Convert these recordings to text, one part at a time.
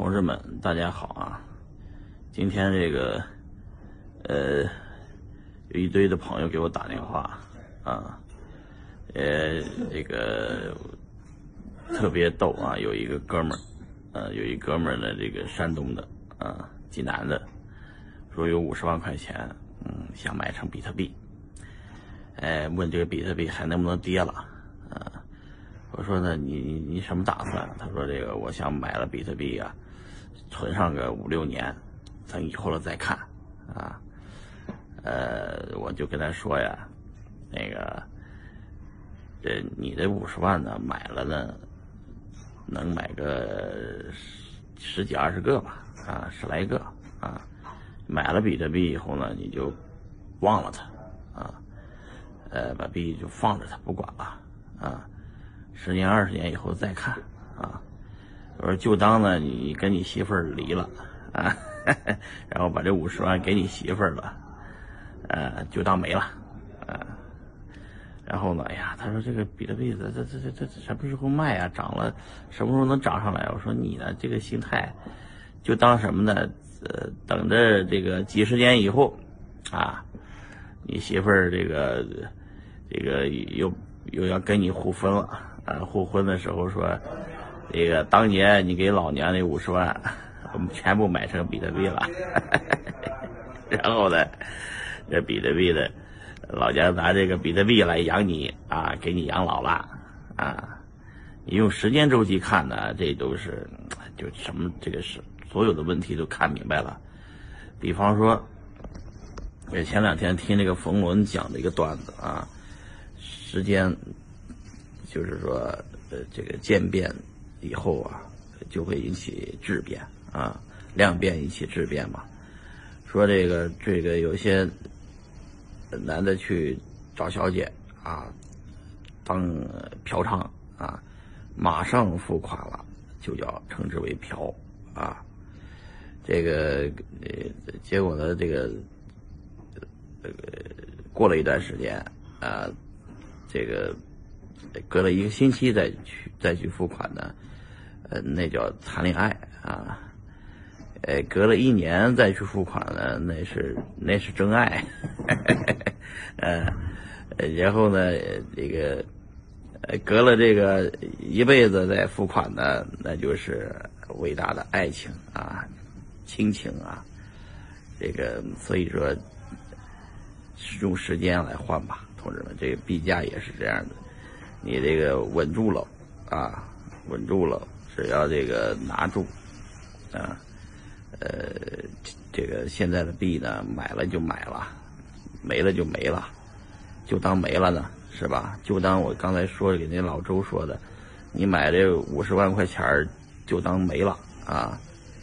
同志们，大家好啊！今天这个，呃，有一堆的朋友给我打电话啊，呃，这个特别逗啊！有一个哥们儿，呃，有一哥们儿呢，这个山东的啊，济南的，说有五十万块钱，嗯，想买成比特币，哎，问这个比特币还能不能跌了？啊，我说呢，你你你什么打算？他说这个，我想买了比特币啊。存上个五六年，等以后了再看，啊，呃，我就跟他说呀，那个，这你这五十万呢，买了呢，能买个十十几二十个吧，啊，十来个，啊，买了比特币以后呢，你就忘了它，啊，呃，把币就放着它不管了，啊，十年二十年以后再看，啊。我说就当呢，你跟你媳妇儿离了啊，然后把这五十万给你媳妇儿了，呃，就当没了，啊，然后呢，哎呀，他说这个比特币这这这这这什么时候卖啊？涨了什么时候能涨上来？我说你呢，这个心态就当什么呢？呃，等着这个几十年以后啊，你媳妇儿这个这个又又要跟你互分了啊，互婚的时候说。这个当年你给老娘那五十万，我们全部买成比特币了，然后呢，这比特币的老娘拿这个比特币来养你啊，给你养老了啊。你用时间周期看呢，这都是就什么这个是所有的问题都看明白了。比方说，我前两天听那个冯仑讲的一个段子啊，时间就是说呃这个渐变。以后啊，就会引起质变啊，量变引起质变嘛。说这个这个有些男的去找小姐啊，当嫖娼啊，马上付款了，就叫称之为嫖啊。这个呃，结果呢，这个这个过了一段时间啊，这个隔了一个星期再去再去付款呢。呃，那叫谈恋爱啊，呃，隔了一年再去付款呢，那是那是真爱，呃，然后呢，这个，隔了这个一辈子再付款呢，那就是伟大的爱情啊，亲情啊，这个所以说用时间来换吧，同志们，这个币价也是这样的，你这个稳住了啊，稳住了。只要这个拿住，啊，呃，这个现在的币呢，买了就买了，没了就没了，就当没了呢，是吧？就当我刚才说给那老周说的，你买这五十万块钱儿，就当没了啊。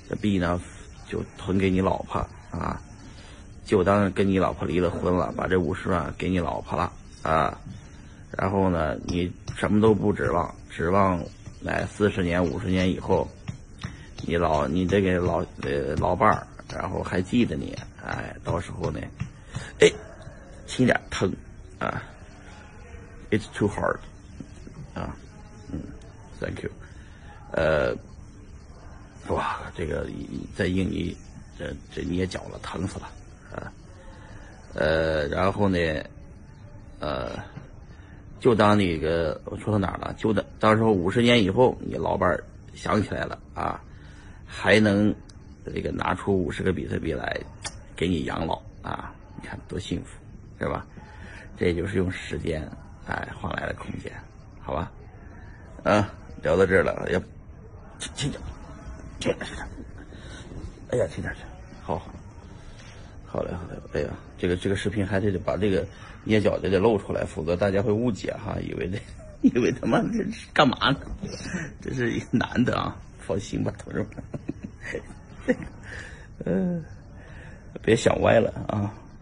这币呢，就存给你老婆啊，就当跟你老婆离了婚了，把这五十万给你老婆了啊。然后呢，你什么都不指望，指望。来四十年、五十年以后，你老你这个老呃老伴儿，然后还记得你，哎，到时候呢，哎，轻点疼啊，It's too hard 啊，嗯，Thank you，呃，哇，这个在印尼这这捏脚了，疼死了啊，呃，然后呢，呃。就当那个我说到哪儿了？就当到时候五十年以后，你老伴儿想起来了啊，还能这个拿出五十个比特币来给你养老啊？你看多幸福，是吧？这就是用时间哎换来的空间，好吧？啊，聊到这儿了，要轻轻点，轻点，哎呀，轻点去，好哎呀，这个这个视频还得把这个捏脚的得露出来，否则大家会误解哈，以为这以为他妈这是干嘛呢？这是一男的啊，放心吧，同志们。嗯，别想歪了啊。